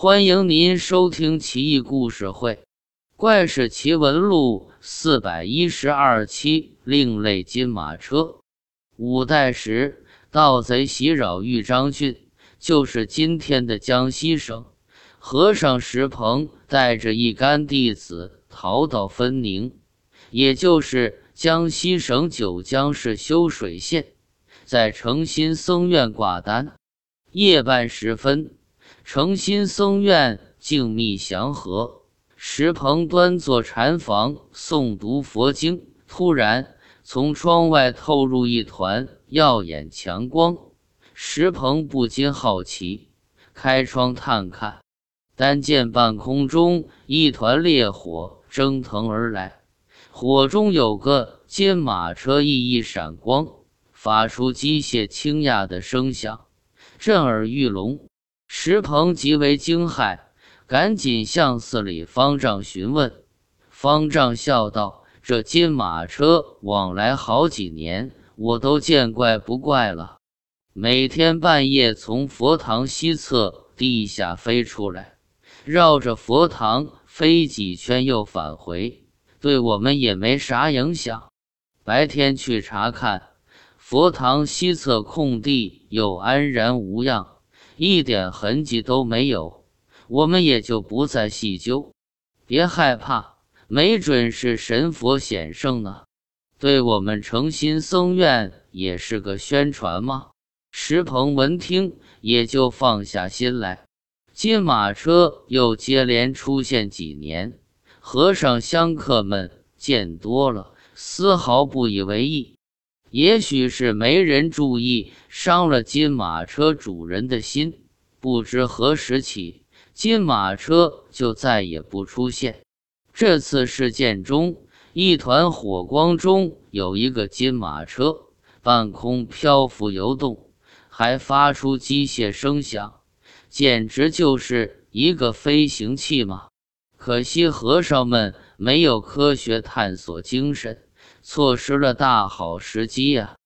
欢迎您收听《奇异故事会·怪事奇闻录》四百一十二期。另类金马车。五代时，盗贼袭扰豫章郡，就是今天的江西省。和尚石鹏带着一干弟子逃到分宁，也就是江西省九江市修水县，在诚心僧院挂单。夜半时分，诚心僧院静谧祥和，石鹏端坐禅房诵读佛经，突然。从窗外透入一团耀眼强光，石鹏不禁好奇，开窗探看，但见半空中一团烈火蒸腾而来，火中有个金马车熠熠闪光，发出机械清雅的声响，震耳欲聋。石鹏极为惊骇，赶紧向寺里方丈询问。方丈笑道。这金马车往来好几年，我都见怪不怪了。每天半夜从佛堂西侧地下飞出来，绕着佛堂飞几圈又返回，对我们也没啥影响。白天去查看，佛堂西侧空地又安然无恙，一点痕迹都没有，我们也就不再细究。别害怕。没准是神佛显圣呢，对我们诚心僧院也是个宣传吗？石鹏闻听，也就放下心来。金马车又接连出现几年，和尚香客们见多了，丝毫不以为意。也许是没人注意，伤了金马车主人的心。不知何时起，金马车就再也不出现。这次事件中，一团火光中有一个金马车，半空漂浮游动，还发出机械声响，简直就是一个飞行器嘛！可惜和尚们没有科学探索精神，错失了大好时机呀。